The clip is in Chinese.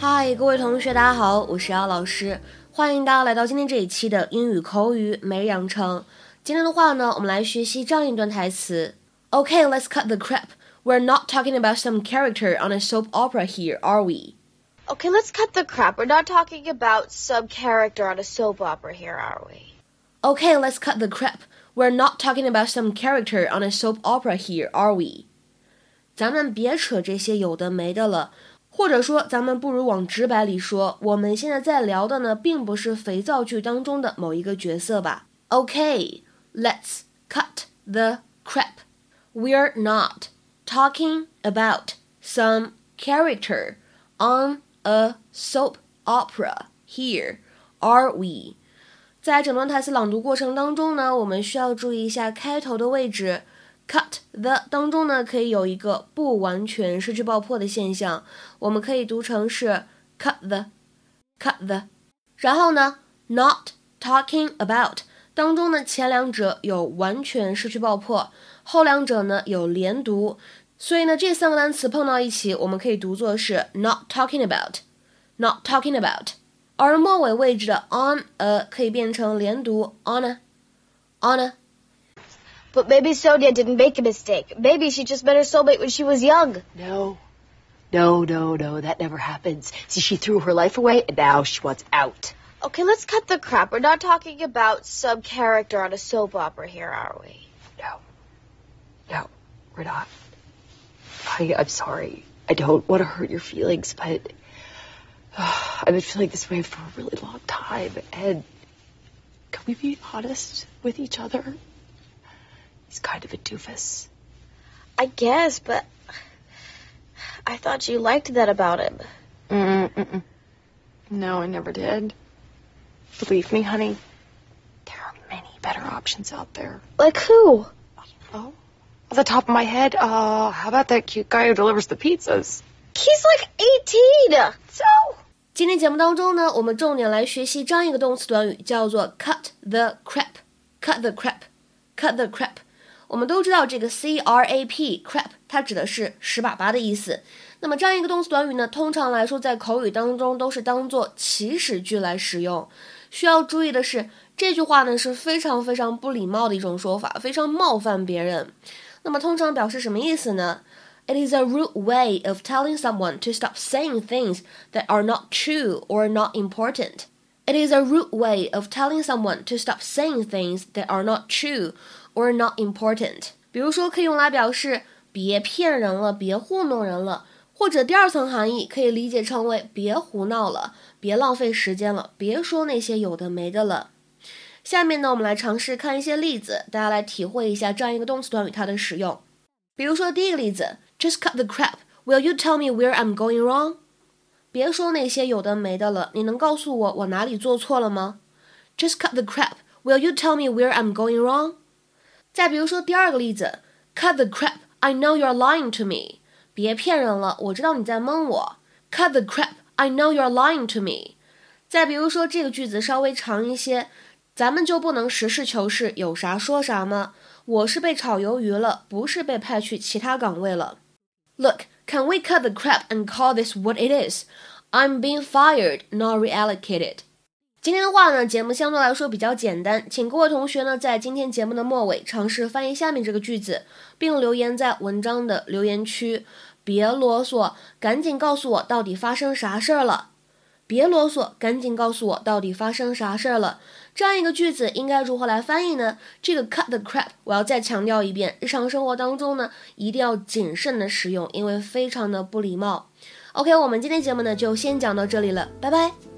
嗨，各位同学，大家好，我是姚老师，欢迎大家来到今天这一期的英语口语每日养成。今天的话呢，我们来学习这样一段台词。Okay, let's cut the crap. We're not talking about some character on a soap opera here, are we? Okay, let's cut the crap. We're not talking about some character on a soap opera here, are we? Okay, let's cut the crap. We're not talking about some character on a soap opera here, are we? 咱们别扯这些有的没的了。或者说，咱们不如往直白里说，我们现在在聊的呢，并不是肥皂剧当中的某一个角色吧？OK，let's cut the crap. We're not talking about some character on a soap opera here, are we? 在整段台词朗读过程当中呢，我们需要注意一下开头的位置。Cut the 当中呢，可以有一个不完全失去爆破的现象，我们可以读成是 cut the，cut the。然后呢，not talking about 当中呢，前两者有完全失去爆破，后两者呢有连读，所以呢，这三个单词碰到一起，我们可以读作是 not talking about，not talking about。而末尾位置的 on a 可以变成连读 on a，on a。But maybe Sonia didn't make a mistake. Maybe she just met her soulmate when she was young. No. No, no, no, that never happens. See, she threw her life away and now she wants out. Okay, let's cut the crap. We're not talking about some character on a soap opera here, are we? No. No, we're not. I, I'm sorry. I don't want to hurt your feelings, but uh, I've been feeling this way for a really long time. And can we be honest with each other? He's kind of a doofus. I guess, but I thought you liked that about him. Mm-mm. No, I never did. Believe me, honey, there are many better options out there. Like who? Oh, off the top of my head, uh, how about that cute guy who delivers the pizzas? He's like 18. So. 今天节目当中呢，我们重点来学习这样一个动词短语，叫做 cut the crap。cut the crap，cut the crap。 我们都知道这个 c r a p crap，它指的是屎粑粑的意思。那么这样一个动词短语呢，通常来说在口语当中都是当做祈使句来使用。需要注意的是，这句话呢是非常非常不礼貌的一种说法，非常冒犯别人。那么通常表示什么意思呢？It is a rude way of telling someone to stop saying things that are not true or not important. It is a rude way of telling someone to stop saying things that are not true or not important。比如说，可以用来表示别骗人了，别糊弄人了，或者第二层含义可以理解成为别胡闹了，别浪费时间了，别说那些有的没的了。下面呢，我们来尝试看一些例子，大家来体会一下这样一个动词短语它的使用。比如说第一个例子，Just cut the crap. Will you tell me where I'm going wrong? 别说那些有的没的了，你能告诉我我哪里做错了吗？Just cut the crap. Will you tell me where I'm going wrong? 再比如说第二个例子，Cut the crap! I know you're lying to me. 别骗人了，我知道你在蒙我。Cut the crap! I know you're lying to me. 再比如说这个句子稍微长一些，咱们就不能实事求是，有啥说啥吗？我是被炒鱿鱼了，不是被派去其他岗位了。Look, can we cut the crap and call this what it is? I'm being fired, not reallocated. 今天的话呢，节目相对来说比较简单，请各位同学呢在今天节目的末尾尝试翻译下面这个句子，并留言在文章的留言区。别啰嗦，赶紧告诉我到底发生啥事儿了。别啰嗦，赶紧告诉我到底发生啥事儿了。这样一个句子应该如何来翻译呢？这个 cut the crap，我要再强调一遍，日常生活当中呢一定要谨慎的使用，因为非常的不礼貌。OK，我们今天节目呢就先讲到这里了，拜拜。